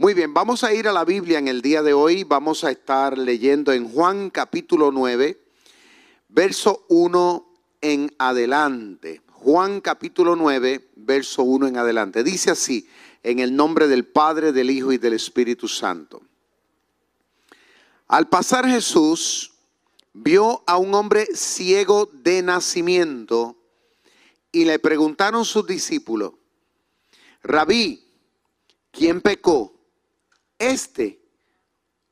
Muy bien, vamos a ir a la Biblia en el día de hoy. Vamos a estar leyendo en Juan capítulo 9, verso 1 en adelante. Juan capítulo 9, verso 1 en adelante. Dice así, en el nombre del Padre, del Hijo y del Espíritu Santo. Al pasar Jesús vio a un hombre ciego de nacimiento y le preguntaron sus discípulos, Rabí, ¿quién pecó? Este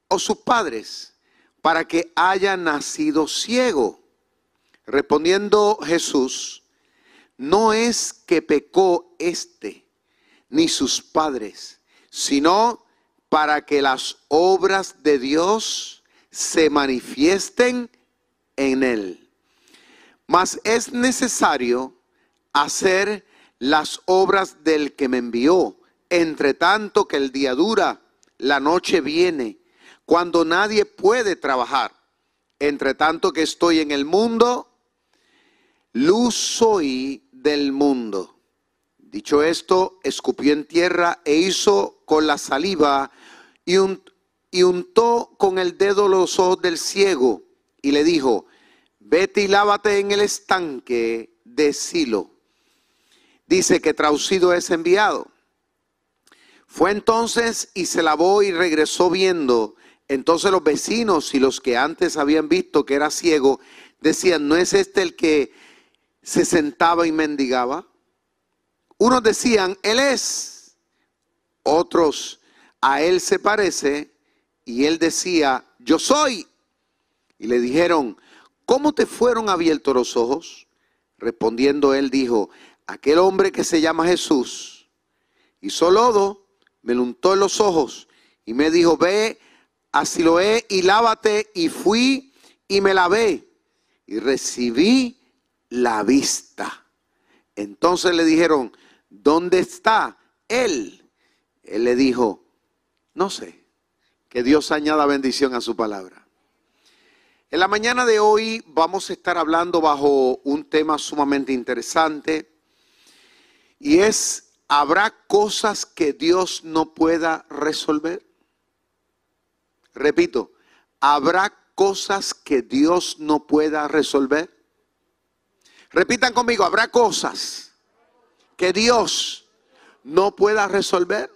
o sus padres para que haya nacido ciego? Respondiendo Jesús, no es que pecó este ni sus padres, sino para que las obras de Dios se manifiesten en él. Mas es necesario hacer las obras del que me envió, entre tanto que el día dura la noche viene, cuando nadie puede trabajar. Entre tanto que estoy en el mundo, luz soy del mundo. Dicho esto, escupió en tierra e hizo con la saliva y, untó con el dedo los ojos del ciego y le dijo, vete y lávate en el estanque de Silo. Dice que traducido es enviado. Fue entonces y se lavó y regresó viendo. Entonces los vecinos y los que antes habían visto que era ciego decían, ¿no es este el que se sentaba y mendigaba? Unos decían, Él es. Otros, a Él se parece. Y Él decía, yo soy. Y le dijeron, ¿cómo te fueron abiertos los ojos? Respondiendo Él dijo, aquel hombre que se llama Jesús hizo lodo me lo untó en los ojos y me dijo, ve a Siloé y lávate. Y fui y me lavé y recibí la vista. Entonces le dijeron, ¿dónde está él? Él le dijo, no sé, que Dios añada bendición a su palabra. En la mañana de hoy vamos a estar hablando bajo un tema sumamente interesante y es ¿Habrá cosas que Dios no pueda resolver? Repito, ¿habrá cosas que Dios no pueda resolver? Repitan conmigo, ¿habrá cosas que Dios no pueda resolver?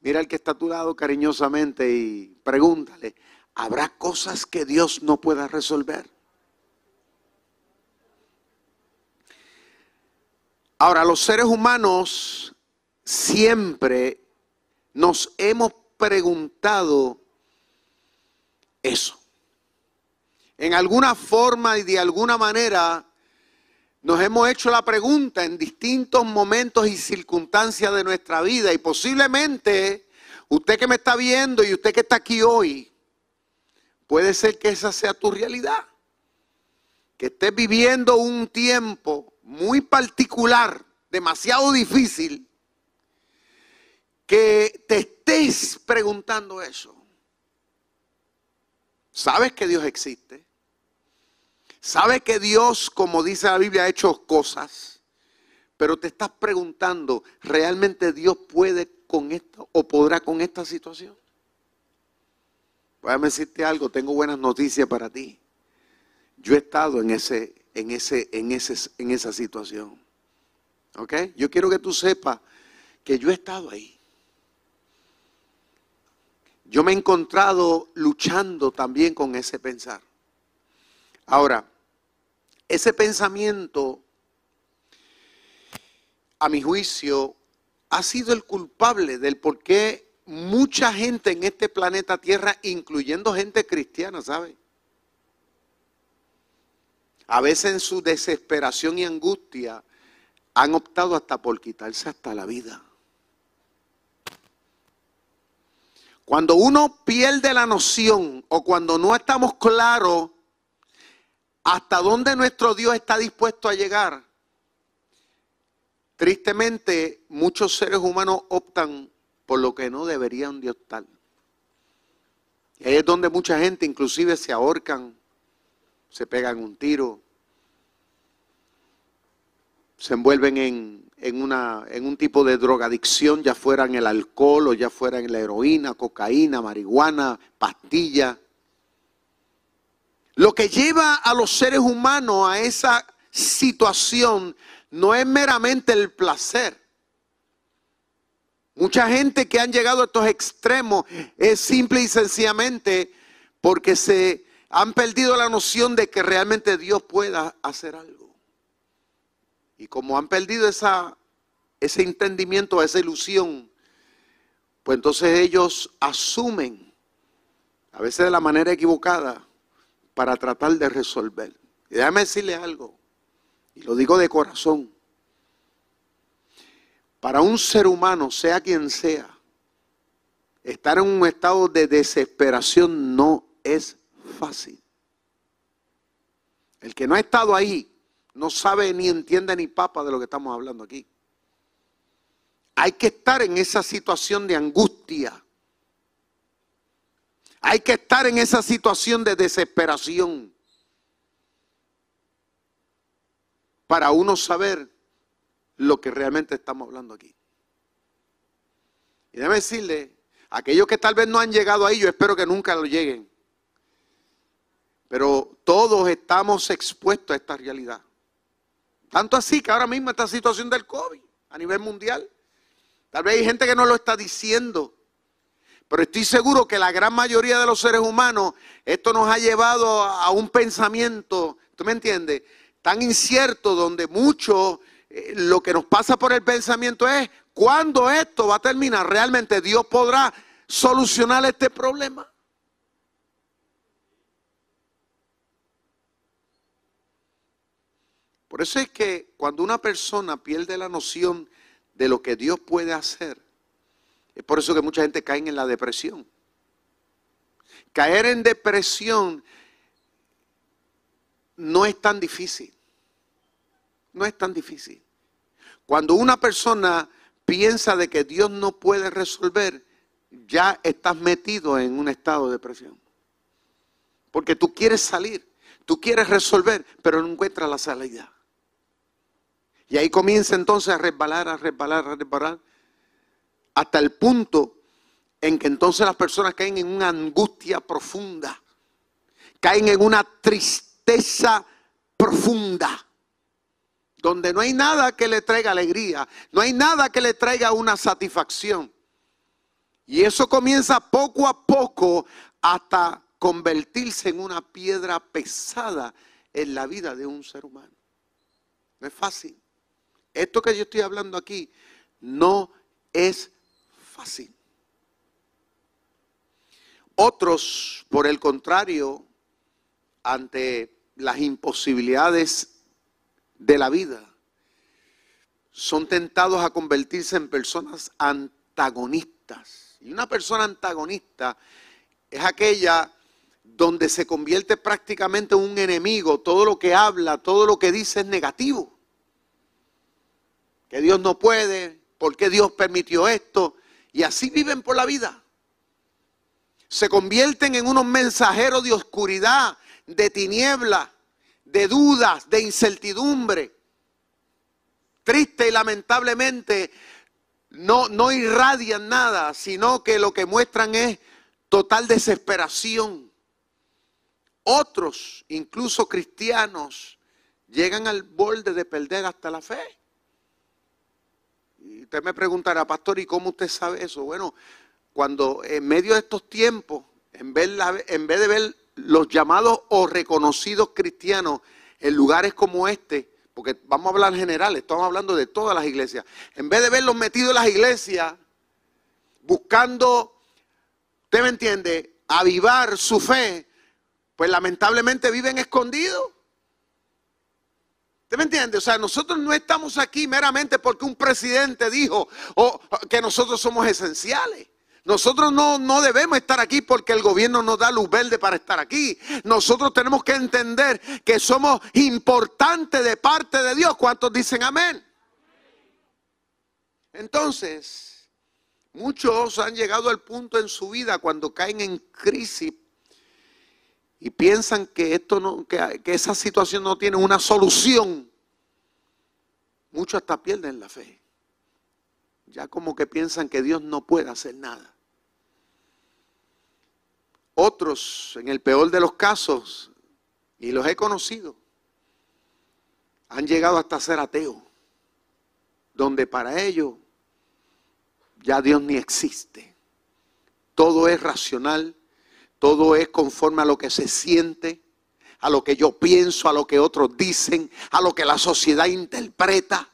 Mira el que está a tu lado cariñosamente y pregúntale, ¿habrá cosas que Dios no pueda resolver? Ahora, los seres humanos siempre nos hemos preguntado eso. En alguna forma y de alguna manera nos hemos hecho la pregunta en distintos momentos y circunstancias de nuestra vida y posiblemente usted que me está viendo y usted que está aquí hoy, puede ser que esa sea tu realidad. Que estés viviendo un tiempo muy particular, demasiado difícil, que te estés preguntando eso. ¿Sabes que Dios existe? ¿Sabes que Dios, como dice la Biblia, ha hecho cosas? Pero te estás preguntando, ¿realmente Dios puede con esto o podrá con esta situación? Voy a decirte algo, tengo buenas noticias para ti. Yo he estado en ese en, ese, en, ese, en esa situación. ¿Ok? Yo quiero que tú sepas que yo he estado ahí. Yo me he encontrado luchando también con ese pensar. Ahora, ese pensamiento, a mi juicio, ha sido el culpable del por qué mucha gente en este planeta Tierra, incluyendo gente cristiana, ¿sabe? A veces en su desesperación y angustia han optado hasta por quitarse hasta la vida. Cuando uno pierde la noción o cuando no estamos claros hasta dónde nuestro Dios está dispuesto a llegar, tristemente muchos seres humanos optan por lo que no deberían de optar. Y ahí es donde mucha gente inclusive se ahorcan se pegan un tiro, se envuelven en, en, una, en un tipo de drogadicción, ya fuera en el alcohol o ya fuera en la heroína, cocaína, marihuana, pastilla. Lo que lleva a los seres humanos a esa situación no es meramente el placer. Mucha gente que han llegado a estos extremos es simple y sencillamente porque se han perdido la noción de que realmente Dios pueda hacer algo. Y como han perdido esa, ese entendimiento, esa ilusión, pues entonces ellos asumen, a veces de la manera equivocada, para tratar de resolver. Y déjame decirle algo, y lo digo de corazón. Para un ser humano, sea quien sea, estar en un estado de desesperación no es fácil. El que no ha estado ahí no sabe ni entiende ni papa de lo que estamos hablando aquí. Hay que estar en esa situación de angustia. Hay que estar en esa situación de desesperación para uno saber lo que realmente estamos hablando aquí. Y déjeme decirle, aquellos que tal vez no han llegado ahí, yo espero que nunca lo lleguen. Pero todos estamos expuestos a esta realidad. Tanto así que ahora mismo esta situación del COVID a nivel mundial, tal vez hay gente que no lo está diciendo, pero estoy seguro que la gran mayoría de los seres humanos, esto nos ha llevado a un pensamiento, ¿tú me entiendes? Tan incierto donde mucho eh, lo que nos pasa por el pensamiento es, ¿cuándo esto va a terminar? ¿Realmente Dios podrá solucionar este problema? Por eso es que cuando una persona pierde la noción de lo que Dios puede hacer, es por eso que mucha gente cae en la depresión. Caer en depresión no es tan difícil. No es tan difícil. Cuando una persona piensa de que Dios no puede resolver, ya estás metido en un estado de depresión. Porque tú quieres salir, tú quieres resolver, pero no encuentras la salida. Y ahí comienza entonces a resbalar, a resbalar, a resbalar hasta el punto en que entonces las personas caen en una angustia profunda, caen en una tristeza profunda, donde no hay nada que le traiga alegría, no hay nada que le traiga una satisfacción. Y eso comienza poco a poco hasta convertirse en una piedra pesada en la vida de un ser humano. No es fácil. Esto que yo estoy hablando aquí no es fácil. Otros, por el contrario, ante las imposibilidades de la vida, son tentados a convertirse en personas antagonistas. Y una persona antagonista es aquella donde se convierte prácticamente en un enemigo. Todo lo que habla, todo lo que dice es negativo. Que Dios no puede, ¿por qué Dios permitió esto? Y así viven por la vida. Se convierten en unos mensajeros de oscuridad, de tiniebla, de dudas, de incertidumbre. Triste y lamentablemente no, no irradian nada, sino que lo que muestran es total desesperación. Otros, incluso cristianos, llegan al borde de perder hasta la fe. Usted me preguntará, pastor, ¿y cómo usted sabe eso? Bueno, cuando en medio de estos tiempos, en vez, en vez de ver los llamados o reconocidos cristianos en lugares como este, porque vamos a hablar en general, estamos hablando de todas las iglesias, en vez de verlos metidos en las iglesias, buscando, usted me entiende, avivar su fe, pues lamentablemente viven escondidos. ¿Usted me entiende? O sea, nosotros no estamos aquí meramente porque un presidente dijo que nosotros somos esenciales. Nosotros no, no debemos estar aquí porque el gobierno nos da luz verde para estar aquí. Nosotros tenemos que entender que somos importantes de parte de Dios. ¿Cuántos dicen amén? Entonces, muchos han llegado al punto en su vida cuando caen en crisis y piensan que, esto no, que, esa situación no tiene una solución, muchos hasta pierden la fe. Ya como que piensan que Dios no puede hacer nada. Otros, en el peor de los casos, y los he conocido, han llegado hasta ser ateos, donde para ellos ya Dios ni existe. Todo es racional, todo es conforme a lo que se siente, a lo que yo pienso, a lo que otros dicen, a lo que la sociedad interpreta.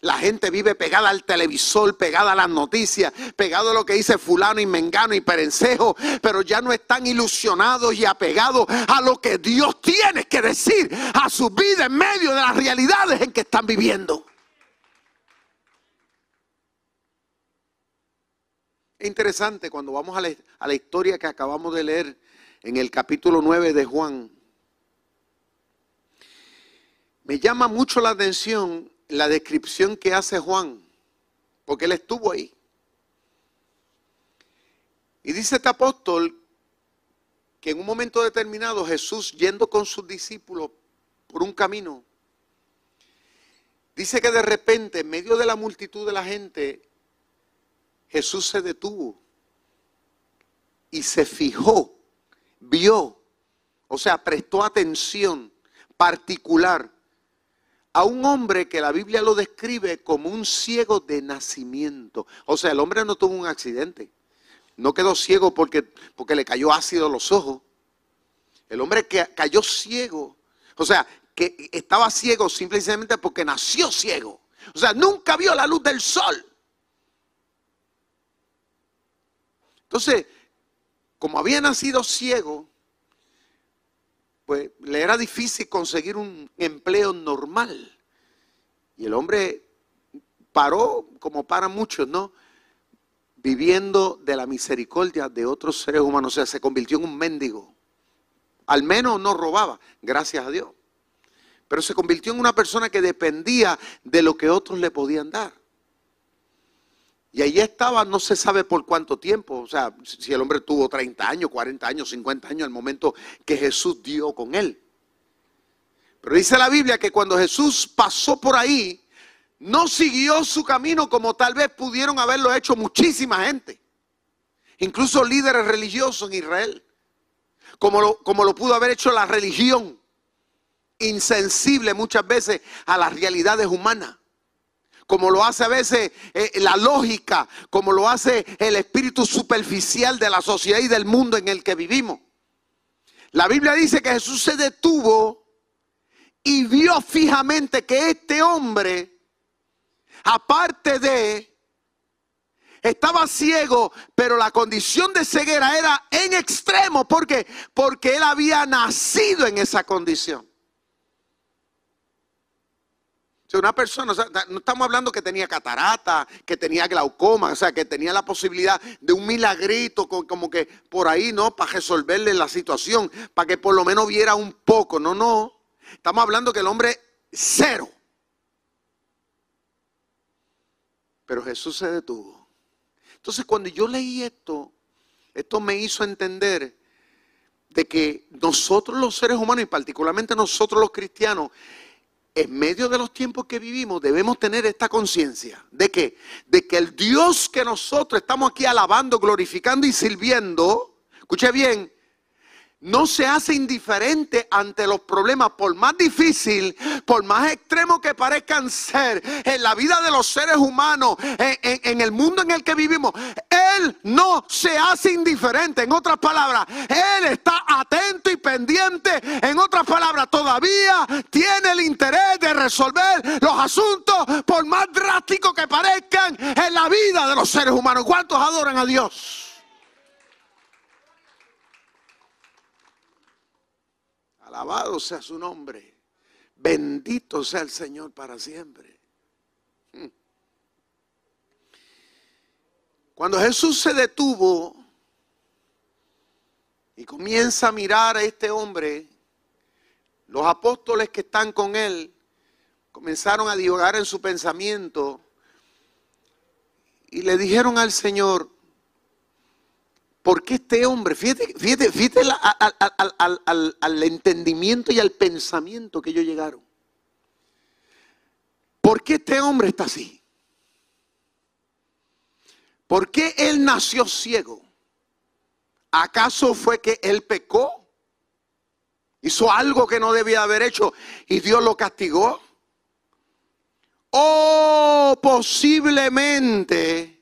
La gente vive pegada al televisor, pegada a las noticias, pegado a lo que dice fulano y mengano y perencejo, pero ya no están ilusionados y apegados a lo que Dios tiene que decir a su vida en medio de las realidades en que están viviendo. Es interesante cuando vamos a la, historia que acabamos de leer en el capítulo 9 de Juan. Me llama mucho la atención la descripción que hace Juan, porque él estuvo ahí. Y dice este apóstol que en un momento determinado Jesús yendo con sus discípulos por un camino, dice que de repente en medio de la multitud de la gente, Jesús se detuvo y se fijó, vio, o sea, prestó atención particular a un hombre que la Biblia lo describe como un ciego de nacimiento. O sea, el hombre no tuvo un accidente. No quedó ciego porque, porque le cayó ácido a los ojos. El hombre que cayó ciego, o sea, que estaba ciego simplemente porque nació ciego. O sea, nunca vio la luz del sol. Entonces, como había nacido ciego, pues le era difícil conseguir un empleo normal. Y el hombre paró, como para muchos, ¿no? Viviendo de la misericordia de otros seres humanos. O sea, se convirtió en un mendigo. Al menos no robaba, gracias a Dios. Pero se convirtió en una persona que dependía de lo que otros le podían dar. Y allí estaba, no se sabe por cuánto tiempo, o sea, si el hombre tuvo 30 años, 40 años, 50 años, al momento que Jesús dio con él. Pero dice la Biblia que cuando Jesús pasó por ahí, no siguió su camino como tal vez pudieron haberlo hecho muchísima gente, incluso líderes religiosos en Israel, como lo, como lo pudo haber hecho la religión, insensible muchas veces a las realidades humanas como lo hace a veces eh, la lógica, como lo hace el espíritu superficial de la sociedad y del mundo en el que vivimos. La Biblia dice que Jesús se detuvo y vio fijamente que este hombre, aparte de, estaba ciego, pero la condición de ceguera era en extremo. ¿Por qué? Porque él había nacido en esa condición una persona, no estamos hablando que tenía catarata, que tenía glaucoma, o sea, que tenía la posibilidad de un milagrito, como que por ahí, ¿no? Para resolverle la situación, para que por lo menos viera un poco. No, no. Estamos hablando que el hombre cero. Pero Jesús se detuvo. Entonces, cuando yo leí esto, esto me hizo entender de que nosotros los seres humanos, y particularmente nosotros los cristianos, en medio de los tiempos que vivimos debemos tener esta conciencia de que de que el Dios que nosotros estamos aquí alabando, glorificando y sirviendo, escuche bien, no se hace indiferente ante los problemas, por más difícil, por más extremo que parezcan ser en la vida de los seres humanos, en, el mundo en el que vivimos. Él no se hace indiferente. En otras palabras, Él está atento y pendiente. En otras palabras, todavía tiene el interés de resolver los asuntos, por más drásticos que parezcan en la vida de los seres humanos. ¿Cuántos adoran a Dios? Alabado sea su nombre. Bendito sea el Señor para siempre. Cuando Jesús se detuvo y comienza a mirar a este hombre, los apóstoles que están con él comenzaron a divagar en su pensamiento y le dijeron al Señor, ¿Por qué este hombre? Fíjate, fíjate, fíjate al, entendimiento y al pensamiento que ellos llegaron. ¿por qué este hombre está así? ¿Por qué él nació ciego? ¿Acaso fue que él pecó? ¿Hizo algo que no debía haber hecho y Dios lo castigó? ¿O posiblemente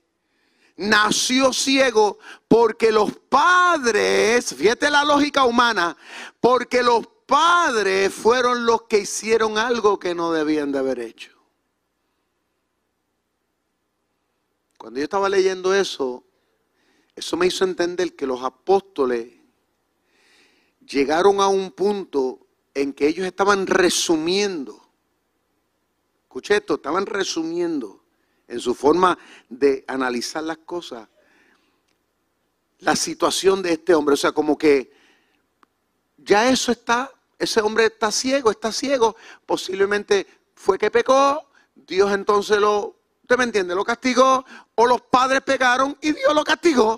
nació ciego porque los padres, fíjate la lógica humana, porque los padres fueron los que hicieron algo que no debían de haber hecho? Cuando yo estaba leyendo eso, eso me hizo entender que los apóstoles llegaron a un punto en que ellos estaban resumiendo, escuché esto, estaban resumiendo en su forma de analizar las cosas, la situación de este hombre. O sea, como que ya eso está, ese hombre está ciego, está ciego, posiblemente fue que pecó, Dios entonces lo, ¿usted me entiende? Lo castigó, o los padres pegaron y Dios lo castigó.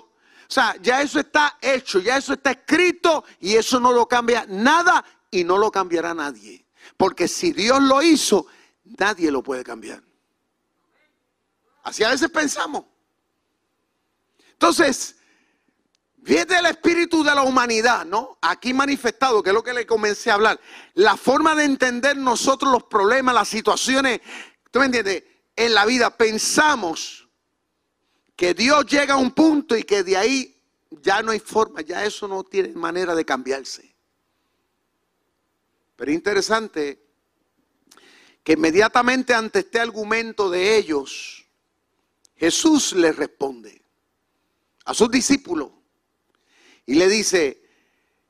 O sea, ya eso está hecho, ya eso está escrito y eso no lo cambia nada y no lo cambiará nadie. Porque si Dios lo hizo, nadie lo puede cambiar. Así a veces pensamos. Entonces, viene el espíritu de la humanidad, ¿no? Aquí manifestado, que es lo que le comencé a hablar. La forma de entender nosotros los problemas, las situaciones, ¿tú me entiendes? En la vida pensamos que Dios llega a un punto y que de ahí ya no hay forma, ya eso no tiene manera de cambiarse. Pero interesante que inmediatamente ante este argumento de ellos, Jesús les responde a sus discípulos y le dice,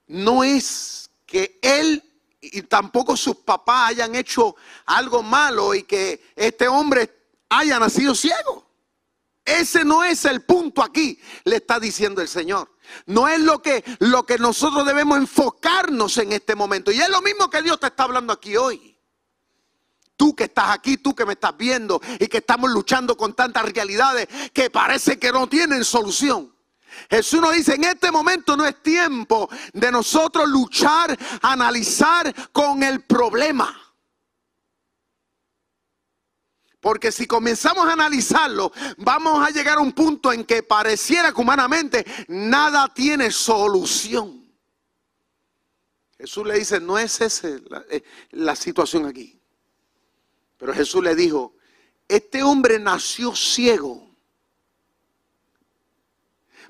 no es que él y tampoco sus papás hayan hecho algo malo y que este hombre haya nacido ciego. Ese no es el punto aquí, le está diciendo el Señor. No es lo que, lo que nosotros debemos enfocarnos en este momento. Y es lo mismo que Dios te está hablando aquí hoy. Tú que estás aquí, tú que me estás viendo y que estamos luchando con tantas realidades que parece que no tienen solución. Jesús nos dice, en este momento no es tiempo de nosotros luchar, analizar con el problema. Porque si comenzamos a analizarlo, vamos a llegar a un punto en que pareciera que humanamente nada tiene solución. Jesús le dice, no es esa la, eh, la situación aquí. Pero Jesús le dijo, este hombre nació ciego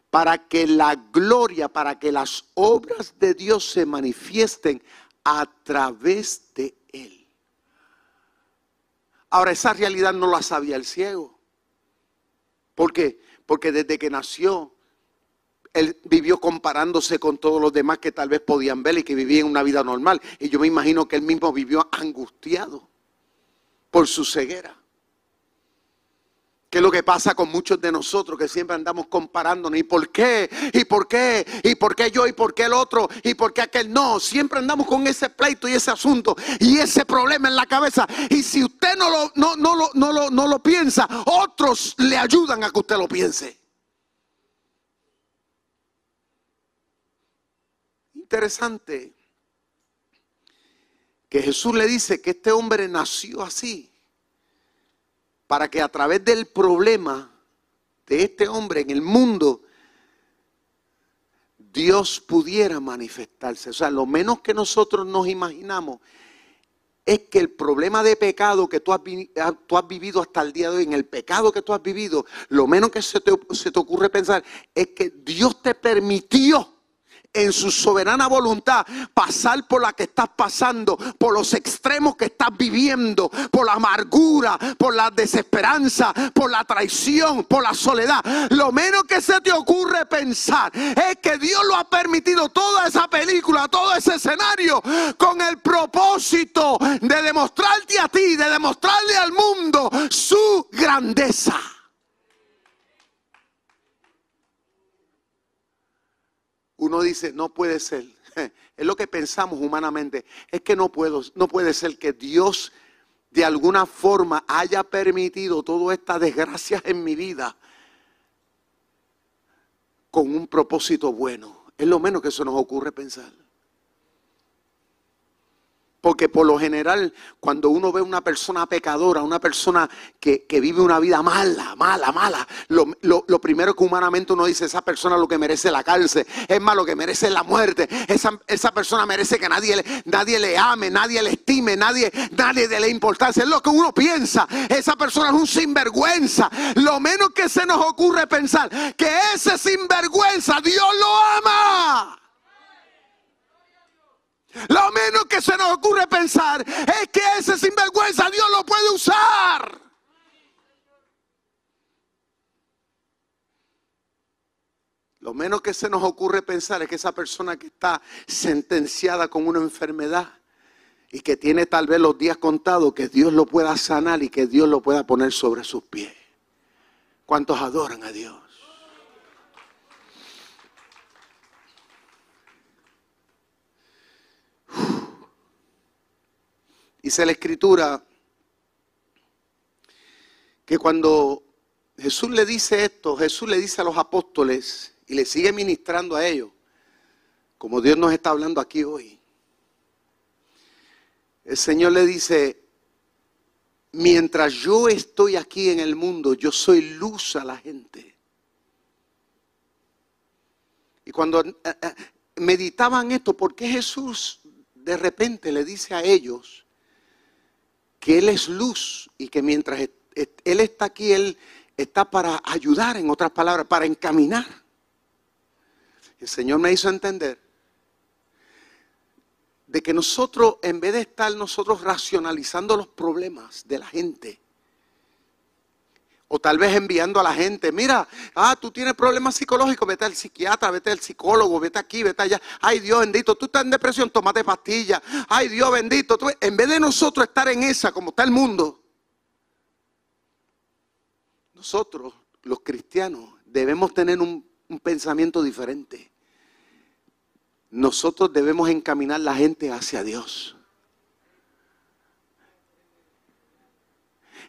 para que la gloria, para que las obras de Dios se manifiesten a través de Ahora, esa realidad no la sabía el ciego. ¿Por qué? Porque desde que nació, él vivió comparándose con todos los demás que tal vez podían ver y que vivían una vida normal. Y yo me imagino que él mismo vivió angustiado por su ceguera. ¿Qué es lo que pasa con muchos de nosotros que siempre andamos comparándonos? ¿Y por qué? ¿Y por qué? ¿Y por qué yo? ¿Y por qué el otro? ¿Y por qué aquel no? Siempre andamos con ese pleito y ese asunto y ese problema en la cabeza. Y si usted no lo, no, no, lo, no, lo, no lo piensa, otros le ayudan a que usted lo piense. Interesante que Jesús le dice que este hombre nació así para que a través del problema de este hombre en el mundo, Dios pudiera manifestarse. O sea, lo menos que nosotros nos imaginamos es que el problema de pecado que tú has, vivido hasta el día de hoy, en el pecado que tú has vivido, lo menos que se te, se te ocurre pensar es que Dios te permitió en su soberana voluntad pasar por la que estás pasando, por los extremos que estás viviendo, por la amargura, por la desesperanza, por la traición, por la soledad. Lo menos que se te ocurre pensar es que Dios lo ha permitido toda esa película, todo ese escenario con el propósito de demostrarte a ti, de demostrarle al mundo su grandeza. Uno dice, no puede ser. Es lo que pensamos humanamente. Es que no puedo, no puede ser que Dios de alguna forma haya permitido todas estas desgracias en mi vida con un propósito bueno. Es lo menos que eso nos ocurre pensar. Porque por lo general, cuando uno ve una persona pecadora, una persona que, vive una vida mala, mala, mala, lo, primero que humanamente uno dice, esa persona lo que merece la cárcel, es más, lo que merece la muerte, esa, esa persona merece que nadie, nadie le ame, nadie le estime, nadie, nadie le importancia. Es lo que uno piensa, esa persona es un sinvergüenza. Lo menos que se nos ocurre pensar que ese sinvergüenza Dios lo ama. Lo menos que se nos ocurre pensar es que ese sinvergüenza Dios lo puede usar. Lo menos que se nos ocurre pensar es que esa persona que está sentenciada con una enfermedad y que tiene tal vez los días contados, que Dios lo pueda sanar y que Dios lo pueda poner sobre sus pies. ¿Cuántos adoran a Dios? Dice la escritura que cuando Jesús le dice esto, Jesús le dice a los apóstoles y le sigue ministrando a ellos, como Dios nos está hablando aquí hoy. El Señor le dice, mientras yo estoy aquí en el mundo, yo soy luz a la gente. Y cuando eh, eh, meditaban esto, ¿por qué Jesús de repente le dice a ellos, que Él es luz y que mientras Él está aquí, Él está para ayudar, en otras palabras, para encaminar. El Señor me hizo entender de que nosotros, en vez de estar nosotros racionalizando los problemas de la gente, o tal vez enviando a la gente, mira, ah, tú tienes problemas psicológicos, vete al psiquiatra, vete al psicólogo, vete aquí, vete allá. Ay, Dios bendito, tú estás en depresión, tómate pastillas. Ay, Dios bendito, en vez de nosotros estar en esa, como está el mundo, nosotros, los cristianos, debemos tener un, un pensamiento diferente. Nosotros debemos encaminar la gente hacia Dios.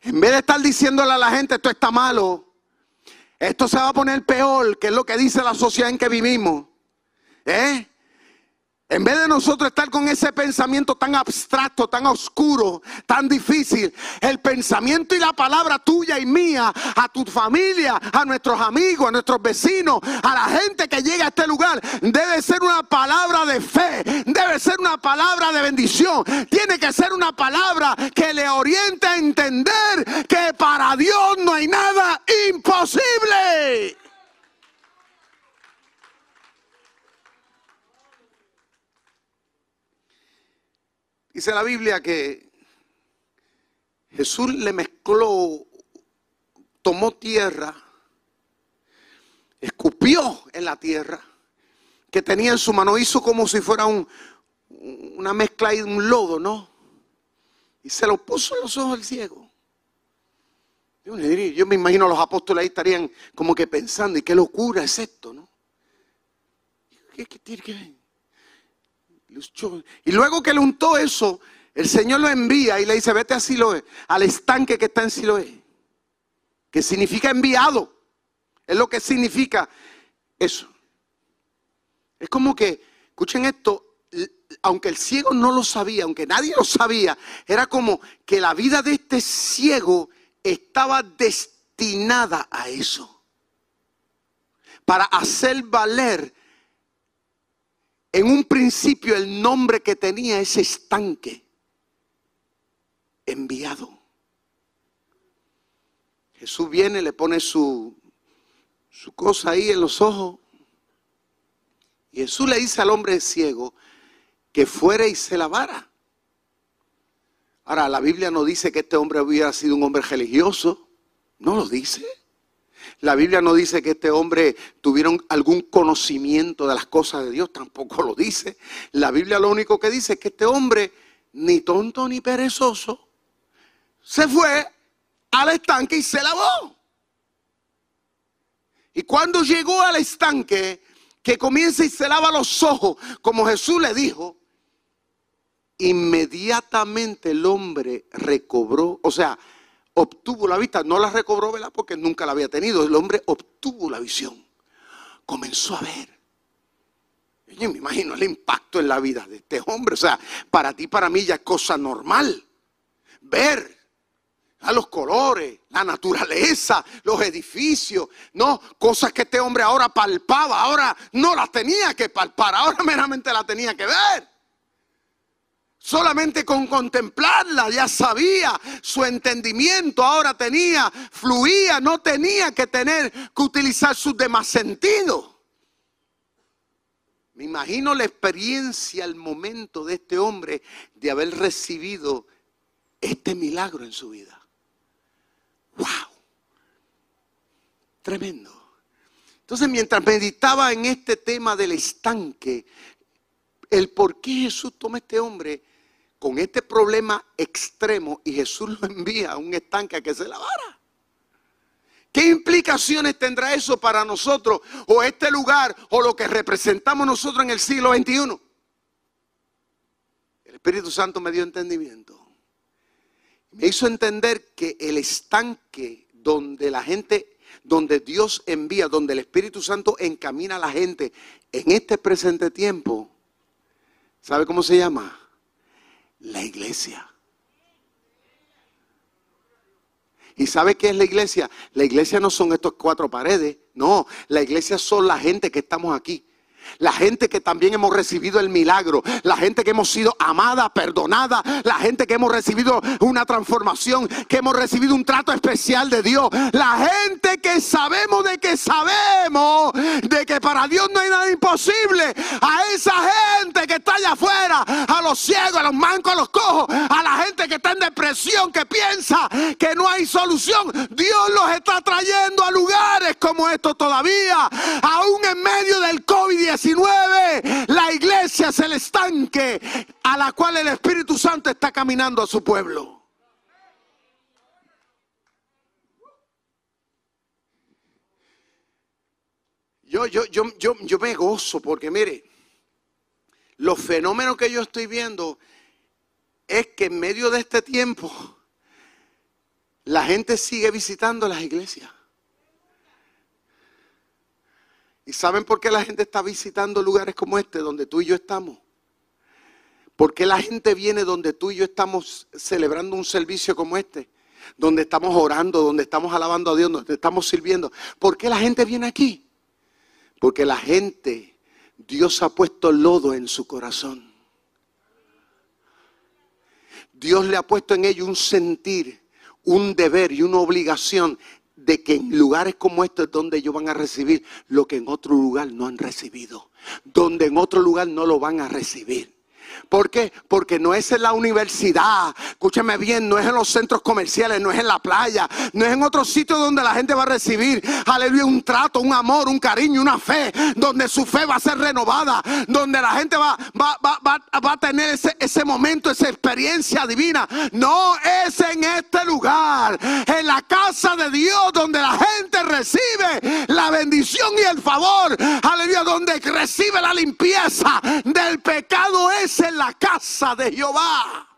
En vez de estar diciéndole a la gente esto está malo, esto se va a poner peor, que es lo que dice la sociedad en que vivimos. ¿Eh? En vez de nosotros estar con ese pensamiento tan abstracto, tan oscuro, tan difícil, el pensamiento y la palabra tuya y mía, a tu familia, a nuestros amigos, a nuestros vecinos, a la gente que llega a este lugar, debe ser una palabra de fe, debe ser una palabra de bendición, tiene que ser una palabra que le oriente a entender que para Dios no hay nada imposible. Dice la Biblia que Jesús le mezcló, tomó tierra, escupió en la tierra que tenía en su mano, hizo como si fuera un, una mezcla de un lodo, ¿no? Y se lo puso en los ojos al ciego. Yo me imagino a los apóstoles ahí estarían como que pensando, ¿y qué locura es esto, no? ¿Qué, qué tiene que ver? Y luego que le untó eso, el Señor lo envía y le dice, vete a Siloé, al estanque que está en Siloé, que significa enviado. Es lo que significa eso. Es como que, escuchen esto, aunque el ciego no lo sabía, aunque nadie lo sabía, era como que la vida de este ciego estaba destinada a eso. Para hacer valer en un principio el nombre que tenía ese estanque, enviado. Jesús viene, le pone su, su cosa ahí en los ojos. Y Jesús le dice al hombre ciego que fuera y se lavara. Ahora, la Biblia no dice que este hombre hubiera sido un hombre religioso. No lo dice. La Biblia no dice que este hombre tuviera algún conocimiento de las cosas de Dios, tampoco lo dice. La Biblia lo único que dice es que este hombre, ni tonto ni perezoso, se fue al estanque y se lavó. Y cuando llegó al estanque, que comienza y se lava los ojos, como Jesús le dijo, inmediatamente el hombre recobró, o sea, obtuvo la vista, no la recobró, ¿verdad? Porque nunca la había tenido. El hombre obtuvo la visión, comenzó a ver. Yo me imagino el impacto en la vida de este hombre. O sea, para ti, para mí ya es cosa normal. Ver a los colores, la naturaleza, los edificios, no, cosas que este hombre ahora palpaba, ahora no las tenía que palpar, ahora meramente la tenía que ver. Solamente con contemplarla ya sabía, su entendimiento ahora tenía, fluía, no tenía que tener que utilizar sus demás sentidos. Me imagino la experiencia, el momento de este hombre de haber recibido este milagro en su vida. ¡Wow! Tremendo. Entonces, mientras meditaba en este tema del estanque, el por qué Jesús toma a este hombre con este problema extremo y Jesús lo envía a un estanque a que se lavara. ¿Qué implicaciones tendrá eso para nosotros o este lugar o lo que representamos nosotros en el siglo XXI? El Espíritu Santo me dio entendimiento. Me hizo entender que el estanque donde la gente, donde Dios envía, donde el Espíritu Santo encamina a la gente en este presente tiempo, ¿sabe cómo se llama? La iglesia. ¿Y sabe qué es la iglesia? La iglesia no son estos cuatro paredes, no, la iglesia son la gente que estamos aquí. La gente que también hemos recibido el milagro, la gente que hemos sido amada, perdonada, la gente que hemos recibido una transformación, que hemos recibido un trato especial de Dios, la gente que sabemos de que sabemos de que para Dios no hay nada imposible, a esa gente que está allá afuera, a los ciegos, a los mancos, a los cojos, a la gente que está en depresión, que piensa que no hay solución, Dios los está trayendo a lugares como estos todavía, aún en medio COVID-19 la iglesia es el estanque a la cual el Espíritu Santo está caminando a su pueblo. Yo, yo, yo, yo, yo me gozo porque mire, los fenómenos que yo estoy viendo es que en medio de este tiempo la gente sigue visitando las iglesias. ¿Y saben por qué la gente está visitando lugares como este, donde tú y yo estamos? ¿Por qué la gente viene donde tú y yo estamos celebrando un servicio como este? Donde estamos orando, donde estamos alabando a Dios, donde estamos sirviendo. ¿Por qué la gente viene aquí? Porque la gente, Dios ha puesto lodo en su corazón. Dios le ha puesto en ello un sentir, un deber y una obligación de que en lugares como estos es donde ellos van a recibir lo que en otro lugar no han recibido, donde en otro lugar no lo van a recibir. ¿Por qué? Porque no es en la universidad, escúchame bien, no es en los centros comerciales, no es en la playa, no es en otro sitio donde la gente va a recibir, aleluya, un trato, un amor, un cariño, una fe, donde su fe va a ser renovada, donde la gente va, va, va a tener ese, ese momento, esa experiencia divina. No es en este lugar, en la casa de Dios, donde la gente recibe la bendición y el favor, aleluya, donde recibe la limpieza del pecado es en la casa de Jehová.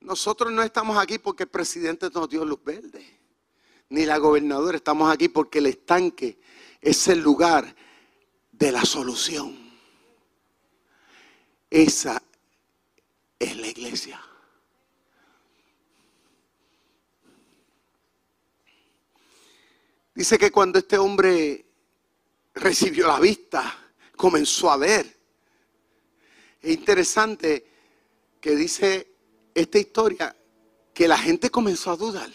Nosotros no estamos aquí porque el presidente nos dio luz verde, ni la gobernadora. Estamos aquí porque el estanque es el lugar de la solución. Esa es la iglesia. Dice que cuando este hombre recibió la vista, comenzó a ver. Es interesante que dice esta historia que la gente comenzó a dudar.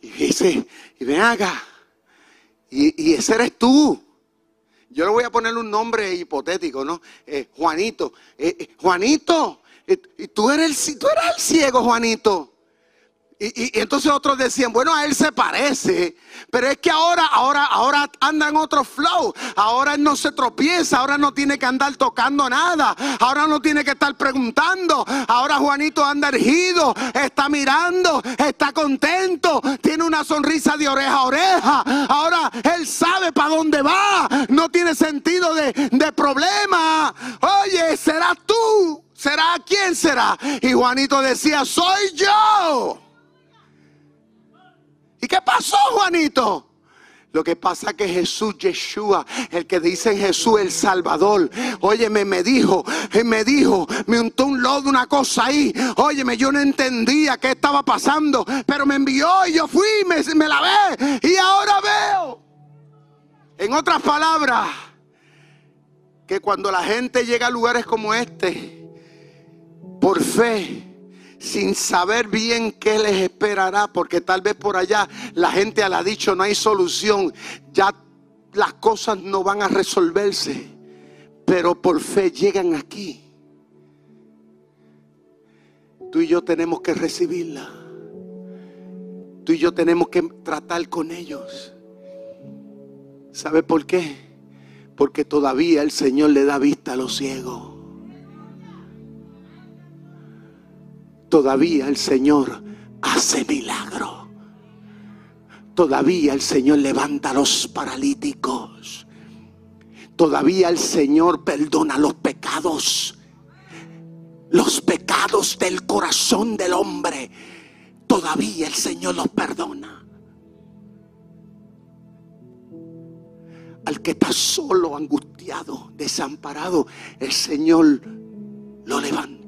Y dice, y ven acá, y, ese eres tú. Yo le voy a poner un nombre hipotético, ¿no? Eh, Juanito. Eh, eh, Juanito, y tú eres, tú eres el ciego, Juanito. Y, entonces otros decían, bueno, a él se parece, pero es que ahora, ahora, ahora anda en otro flow. Ahora él no se tropieza, ahora no tiene que andar tocando nada, ahora no tiene que estar preguntando. Ahora Juanito anda ergido, está mirando, está contento, tiene una sonrisa de oreja a oreja. Ahora él sabe para dónde va, no tiene sentido de, de problema. Oye, será tú, será quién será. Y Juanito decía, soy yo. Juanito. Lo que pasa es que Jesús, Yeshua, el que dice Jesús el Salvador, óyeme, me dijo, me dijo, me untó un lodo, una cosa ahí. Óyeme, yo no entendía qué estaba pasando, pero me envió y yo fui, me, me lavé y ahora veo. En otras palabras, que cuando la gente llega a lugares como este, por fe, sin saber bien qué les esperará, porque tal vez por allá la gente le ha dicho no hay solución, ya las cosas no van a resolverse, pero por fe llegan aquí. Tú y yo tenemos que recibirla. Tú y yo tenemos que tratar con ellos. ¿Sabe por qué? Porque todavía el Señor le da vista a los ciegos. Todavía el Señor hace milagro. Todavía el Señor levanta a los paralíticos. Todavía el Señor perdona los pecados. Los pecados del corazón del hombre. Todavía el Señor los perdona. Al que está solo, angustiado, desamparado, el Señor lo levanta.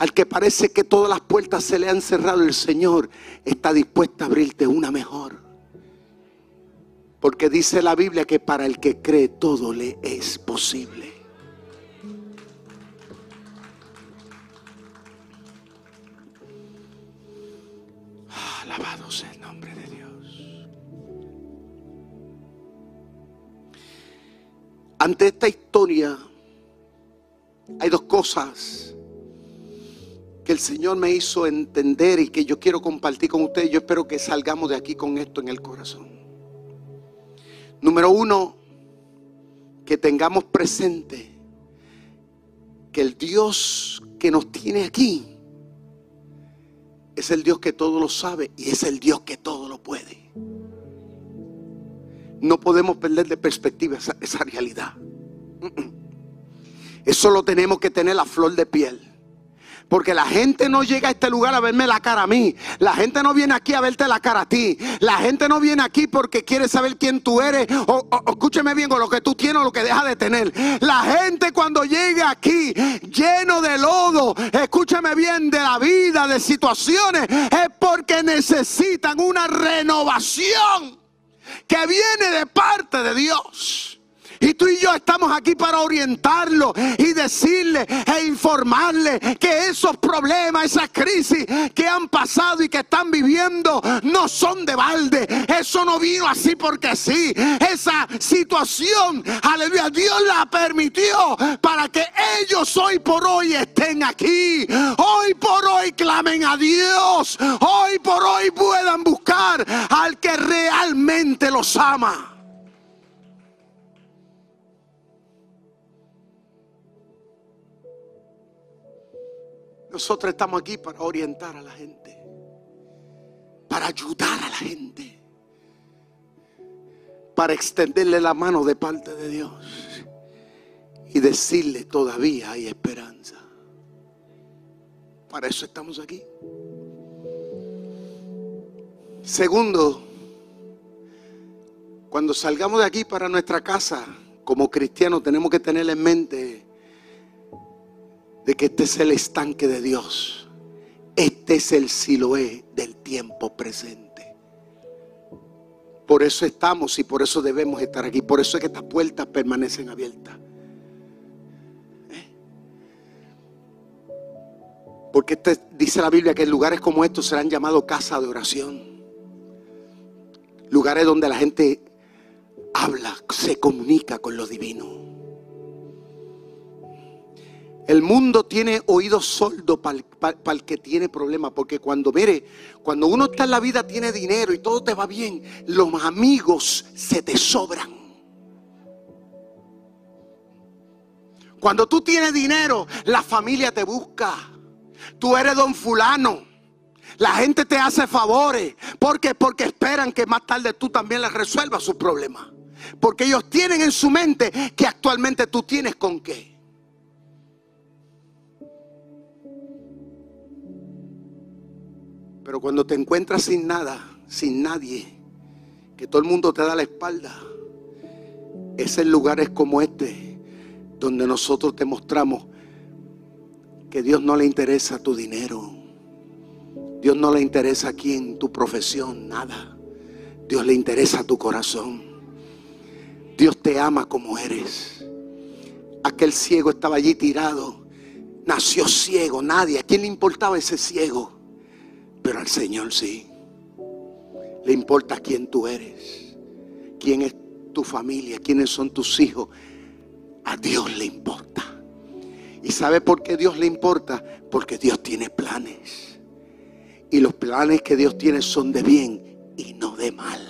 Al que parece que todas las puertas se le han cerrado, el Señor está dispuesto a abrirte una mejor. Porque dice la Biblia que para el que cree todo le es posible. Alabado sea el nombre de Dios. Ante esta historia hay dos cosas el Señor me hizo entender y que yo quiero compartir con ustedes. Yo espero que salgamos de aquí con esto en el corazón. Número uno, que tengamos presente que el Dios que nos tiene aquí es el Dios que todo lo sabe y es el Dios que todo lo puede. No podemos perder de perspectiva esa, realidad. Eso lo tenemos que tener a flor de piel. Porque la gente no llega a este lugar a verme la cara a mí. La gente no viene aquí a verte la cara a ti. La gente no viene aquí porque quiere saber quién tú eres. O, escúcheme bien, o lo que tú tienes o lo que dejas de tener. La gente cuando llega aquí lleno de lodo, escúcheme bien, de la vida, de situaciones, es porque necesitan una renovación que viene de parte de Dios. Y tú y yo estamos aquí para orientarlo y decirle e informarle que esos problemas, esas crisis que han pasado y que están viviendo no son de balde. Eso no vino así porque sí. Esa situación, aleluya, Dios la permitió para que ellos hoy por hoy estén aquí. Hoy por hoy clamen a Dios. Hoy por hoy puedan buscar al que realmente los ama. Nosotros estamos aquí para orientar a la gente, para ayudar a la gente, para extenderle la mano de parte de Dios y decirle todavía hay esperanza. Para eso estamos aquí. Segundo, cuando salgamos de aquí para nuestra casa, como cristianos tenemos que tener en mente de que este es el estanque de Dios. Este es el Siloé del tiempo presente. Por eso estamos y por eso debemos estar aquí. Por eso es que estas puertas permanecen abiertas. ¿Eh? Porque este, dice la Biblia que lugares como estos serán llamados casa de oración. Lugares donde la gente habla, se comunica con lo divino. El mundo tiene oídos sordos para el que tiene problemas. Porque cuando, mire, cuando uno está en la vida, tiene dinero y todo te va bien, los amigos se te sobran. Cuando tú tienes dinero, la familia te busca. Tú eres don fulano. La gente te hace favores. ¿Por qué? Porque esperan que más tarde tú también les resuelvas sus problemas. Porque ellos tienen en su mente que actualmente tú tienes con qué. Pero cuando te encuentras sin nada, sin nadie, que todo el mundo te da la espalda. Es en lugares como este donde nosotros te mostramos que Dios no le interesa tu dinero. Dios no le interesa quién, tu profesión, nada. Dios le interesa tu corazón. Dios te ama como eres. Aquel ciego estaba allí tirado. Nació ciego, nadie. ¿A quién le importaba ese ciego? Pero al Señor sí. Le importa quién tú eres. Quién es tu familia, quiénes son tus hijos. A Dios le importa. ¿Y sabe por qué Dios le importa? Porque Dios tiene planes. Y los planes que Dios tiene son de bien y no de mal.